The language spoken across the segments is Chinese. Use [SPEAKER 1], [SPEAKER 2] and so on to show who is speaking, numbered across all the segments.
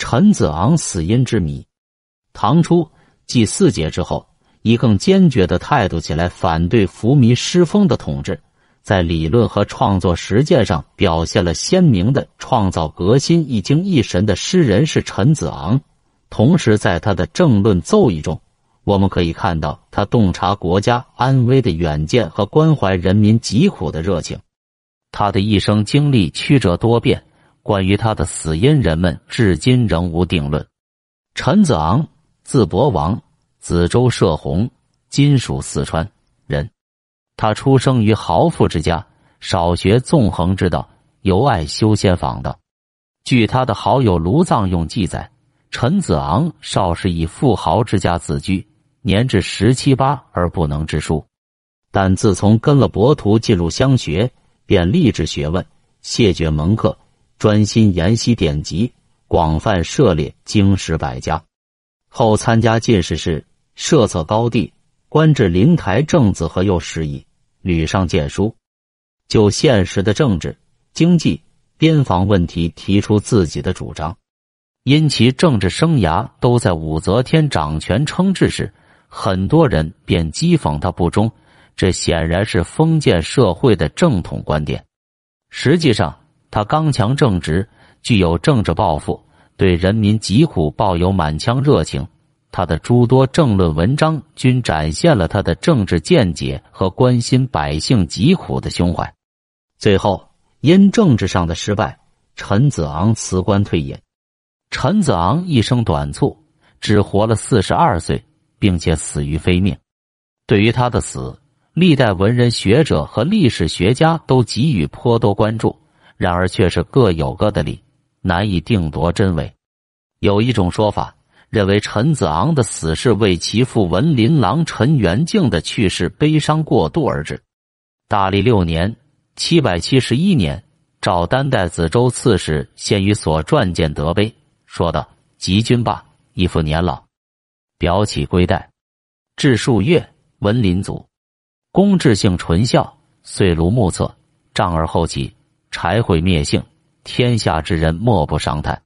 [SPEAKER 1] 陈子昂死因之谜。唐初继四杰之后，以更坚决的态度起来反对浮靡诗风的统治，在理论和创作实践上表现了鲜明的创造革新、一精一神的诗人是陈子昂。同时，在他的政论奏议中，我们可以看到他洞察国家安危的远见和关怀人民疾苦的热情。他的一生经历曲折多变，关于他的死因，人们至今仍无定论。陈子昂，字伯王，梓州射洪（今属四川）人。他出生于豪富之家，少学纵横之道，尤爱修仙访道。据他的好友卢藏用记载。陈子昂少时以富豪之家自居，年至十七八而不能知书，但自从跟了博徒进入乡学，便立志学问，谢绝门客，专心研习典籍，广泛涉猎经史百家。后参加进士试，设策高第，官至临台正子和右侍役，屡上谏书，就现实的政治、经济、边防问题提出自己的主张。因其政治生涯都在武则天掌权称制时，很多人便讥讽他不忠。这显然是封建社会的正统观点。实际上，他刚强正直，具有政治抱负，对人民疾苦抱有满腔热情。他的诸多政论文章均展现了他的政治见解和关心百姓疾苦的胸怀。最后，因政治上的失败，陈子昂辞官退隐。陈子昂一生短促，只活了四十二岁，并且死于非命。对于他的死，历代文人学者和历史学家都给予颇多关注，然而却是各有各的理，难以定夺真伪。有一种说法认为，陈子昂的死是为其父文林郎陈元敬的去世悲伤过度而致。大历六年（七百七十一年），赵丹代子州刺史先于所撰见德碑。说道：“吉君罢，一父年老，表起归代，至数月，文林祖，公志性纯孝，岁庐目测，丈而后起，柴毁灭性，天下之人莫不伤叹。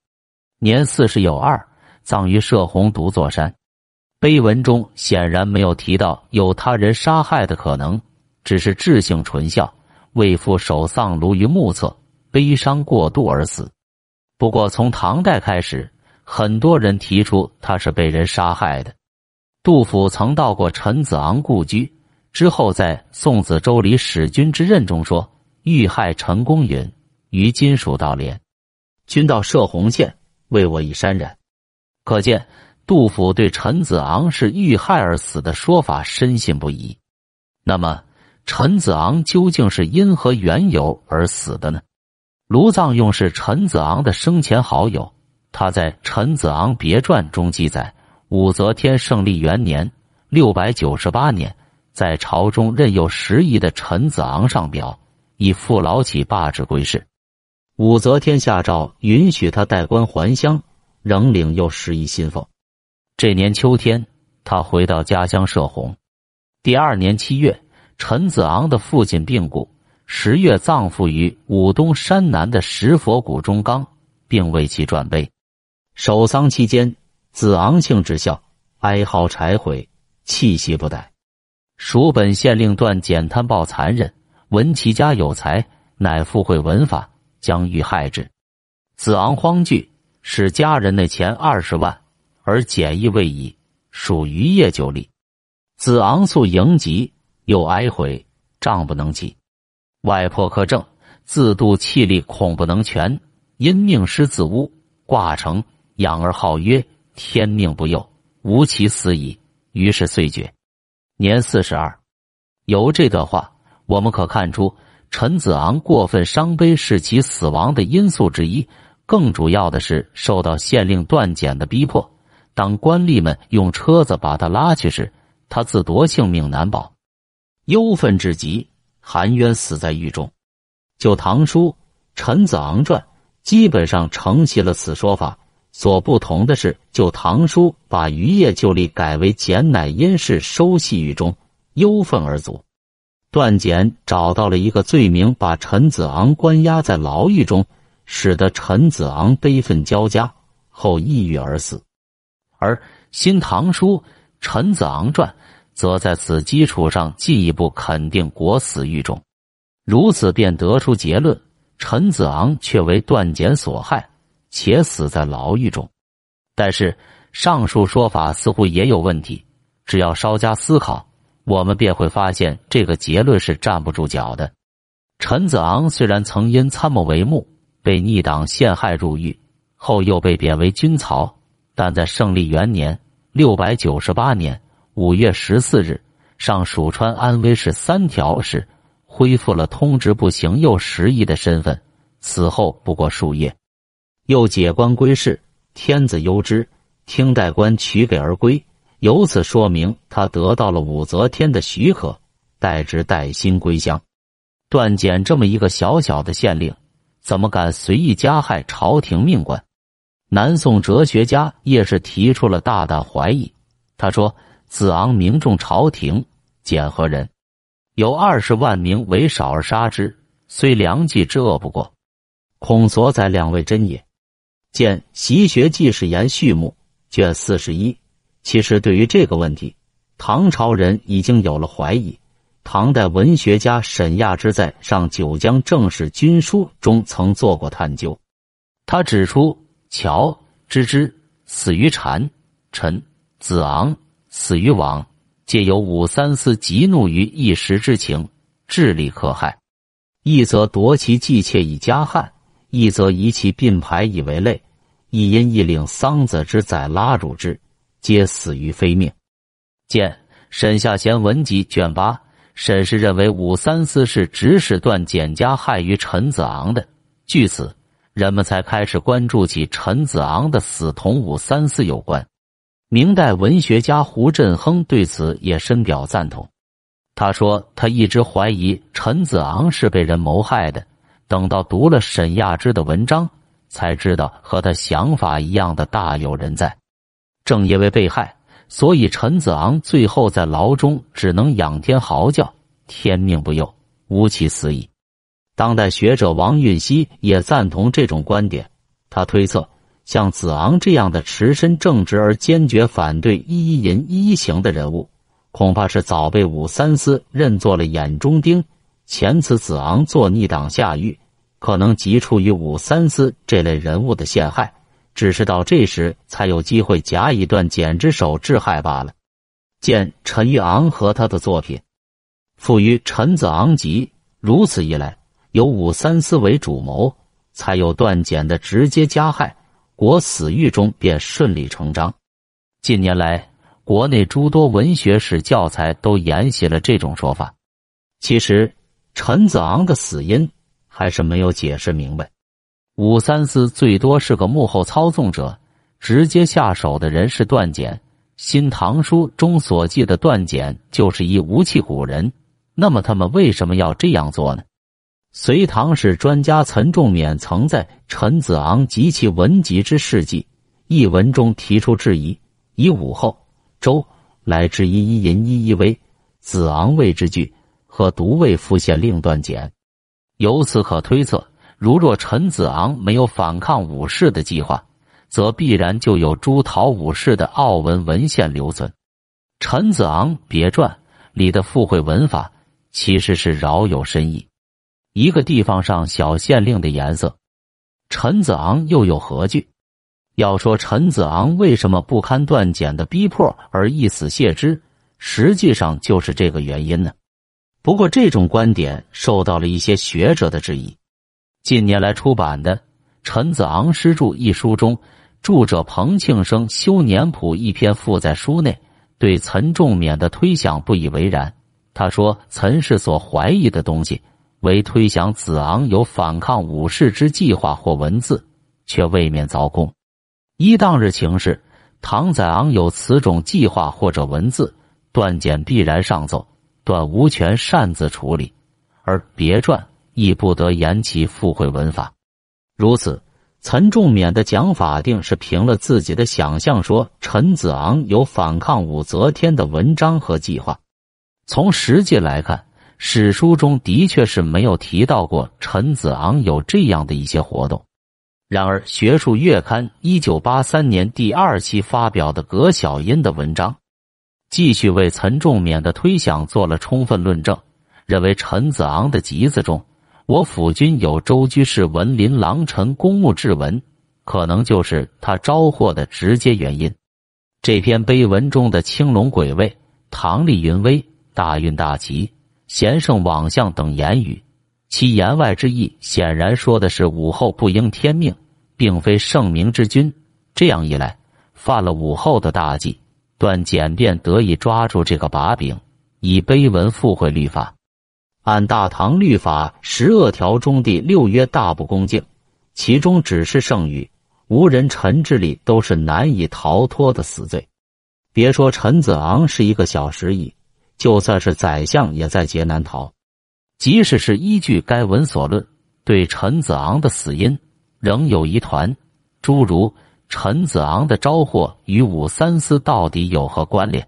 [SPEAKER 1] 年四十有二，葬于射洪独坐山。碑文中显然没有提到有他人杀害的可能，只是智性纯孝，为父守丧庐于目测，悲伤过度而死。”不过，从唐代开始，很多人提出他是被人杀害的。杜甫曾到过陈子昂故居，之后在《宋子周礼使君之任》中说：“遇害陈公允，于今蜀道连，君到射洪县，为我以山染。”可见，杜甫对陈子昂是遇害而死的说法深信不疑。那么，陈子昂究竟是因何缘由而死的呢？卢藏用是陈子昂的生前好友，他在《陈子昂别传》中记载：武则天胜利元年（六百九十八年），在朝中任有时宜的陈子昂上表，以父老起罢职归世。武则天下诏允许他代官还乡，仍领有时宜薪俸。这年秋天，他回到家乡射洪。第二年七月，陈子昂的父亲病故。十月葬父于武东山南的石佛谷中冈，并为其撰碑。守丧期间，子昂性之孝，哀号柴毁，气息不逮。蜀本县令段简贪暴残忍，闻其家有才，乃附会文法，将欲害之。子昂慌惧，使家人内钱二十万，而简易未已，属余业就立。子昂素迎疾，又哀悔，杖不能起。外破克正，自度气力恐不能全，因命师自污，挂成养而号曰：“天命不佑，无其死矣。”于是遂绝，年四十二。由这段话，我们可看出陈子昂过分伤悲是其死亡的因素之一。更主要的是受到县令段简的逼迫。当官吏们用车子把他拉去时，他自夺性命难保，忧愤至极。含冤死在狱中。就《唐书·陈子昂传》，基本上承袭了此说法。所不同的是，就《唐书》把余业就立改为简乃因事收系狱中，忧愤而卒。段简找到了一个罪名，把陈子昂关押在牢狱中，使得陈子昂悲愤交加，后抑郁而死。而《新唐书·陈子昂传》则在此基础上进一步肯定国死狱中，如此便得出结论：陈子昂却为段简所害，且死在牢狱中。但是上述说法似乎也有问题，只要稍加思考，我们便会发现这个结论是站不住脚的。陈子昂虽然曾因参谋帷幕被逆党陷害入狱，后又被贬为军曹，但在胜利元年（六百九十八年）五月十四日，上蜀川安徽市三条时，恢复了通直部行右十义的身份。此后不过数月，又解官归市。天子忧之，听代官取给而归，由此说明他得到了武则天的许可，代之带薪归乡。段简这么一个小小的县令，怎么敢随意加害朝廷命官？南宋哲学家叶氏提出了大胆怀疑。他说：“子昂名重朝廷，简何人？有二十万名为少而杀之，虽良计之恶不过，恐所载两位真也。”见《习学纪事言序目》卷四十一。其实，对于这个问题，唐朝人已经有了怀疑。唐代文学家沈亚之在《上九江正史军书》中曾做过探究。他指出，乔知之死于禅，陈子昂死于王，皆有武三思极怒于一时之情，智力可害。一则夺其妓妾以加害。一则以其并排以为累，一因一领桑子之宰拉汝之，皆死于非命。见《沈下贤文集》卷八。沈氏认为武三思是指使段简加害于陈子昂的，据此，人们才开始关注起陈子昂的死同武三思有关。明代文学家胡振亨对此也深表赞同。他说：“他一直怀疑陈子昂是被人谋害的。”等到读了沈亚之的文章，才知道和他想法一样的大有人在。正因为被害，所以陈子昂最后在牢中只能仰天嚎叫：“天命不佑，吾其死矣。”当代学者王运熙也赞同这种观点。他推测，像子昂这样的持身正直而坚决反对一一淫一一行的人物，恐怕是早被武三思认作了眼中钉。前此子昂做逆党下狱，可能即出于武三思这类人物的陷害，只是到这时才有机会夹以断简之手致害罢了。见陈玉昂和他的作品，赋于陈子昂集。如此一来，有武三思为主谋，才有断简的直接加害，国死狱中便顺理成章。近年来，国内诸多文学史教材都沿袭了这种说法。其实。陈子昂的死因还是没有解释明白。武三思最多是个幕后操纵者，直接下手的人是段简。《新唐书》中所记的段简就是一无器古人，那么他们为什么要这样做呢？隋唐史专家岑仲勉曾在《陈子昂及其文集之事迹》一文中提出质疑：以武后周来之一一淫一一威，子昂谓之句。和独为复县令段简，由此可推测，如若陈子昂没有反抗武士的计划，则必然就有朱陶武士的奥文文献留存。《陈子昂别传》里的附会文法其实是饶有深意。一个地方上小县令的颜色，陈子昂又有何惧？要说陈子昂为什么不堪段简的逼迫而一死谢之，实际上就是这个原因呢。不过，这种观点受到了一些学者的质疑。近年来出版的《陈子昂诗注》一书中，著者彭庆生修年谱一篇附在书内，对岑仲勉的推想不以为然。他说：“岑氏所怀疑的东西，为推想子昂有反抗武士之计划或文字，却未免凿空。依当日情势，唐载昂有此种计划或者文字，断简必然上奏。”段无权擅自处理，而别传亦不得言其附会文法。如此，岑仲勉的讲法定是凭了自己的想象，说陈子昂有反抗武则天的文章和计划。从实际来看，史书中的确是没有提到过陈子昂有这样的一些活动。然而，《学术月刊》一九八三年第二期发表的葛小音的文章，继续为岑仲勉的推想做了充分论证，认为陈子昂的集子中“我府君有周居士文林郎臣公墓志文”，可能就是他招祸的直接原因。这篇碑文中的青龙鬼位、唐丽云威、大运大吉、贤圣往相等言语，其言外之意显然说的是武后不应天命。并非圣明之君，这样一来，犯了武后的大忌。段简便得以抓住这个把柄，以碑文附会律法。按大唐律法十恶条中第六曰大不恭敬，其中只是圣语，无人臣之礼都是难以逃脱的死罪。别说陈子昂是一个小时矣，就算是宰相也在劫难逃。即使是依据该文所论，对陈子昂的死因。仍有疑团，诸如陈子昂的招祸与武三思到底有何关联？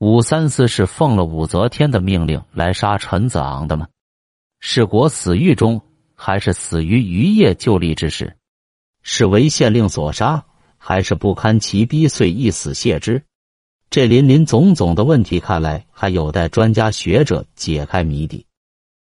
[SPEAKER 1] 武三思是奉了武则天的命令来杀陈子昂的吗？是国死狱中，还是死于渔业就立之时？是为县令所杀，还是不堪其逼遂一死谢之？这林林总总的问题，看来还有待专家学者解开谜底。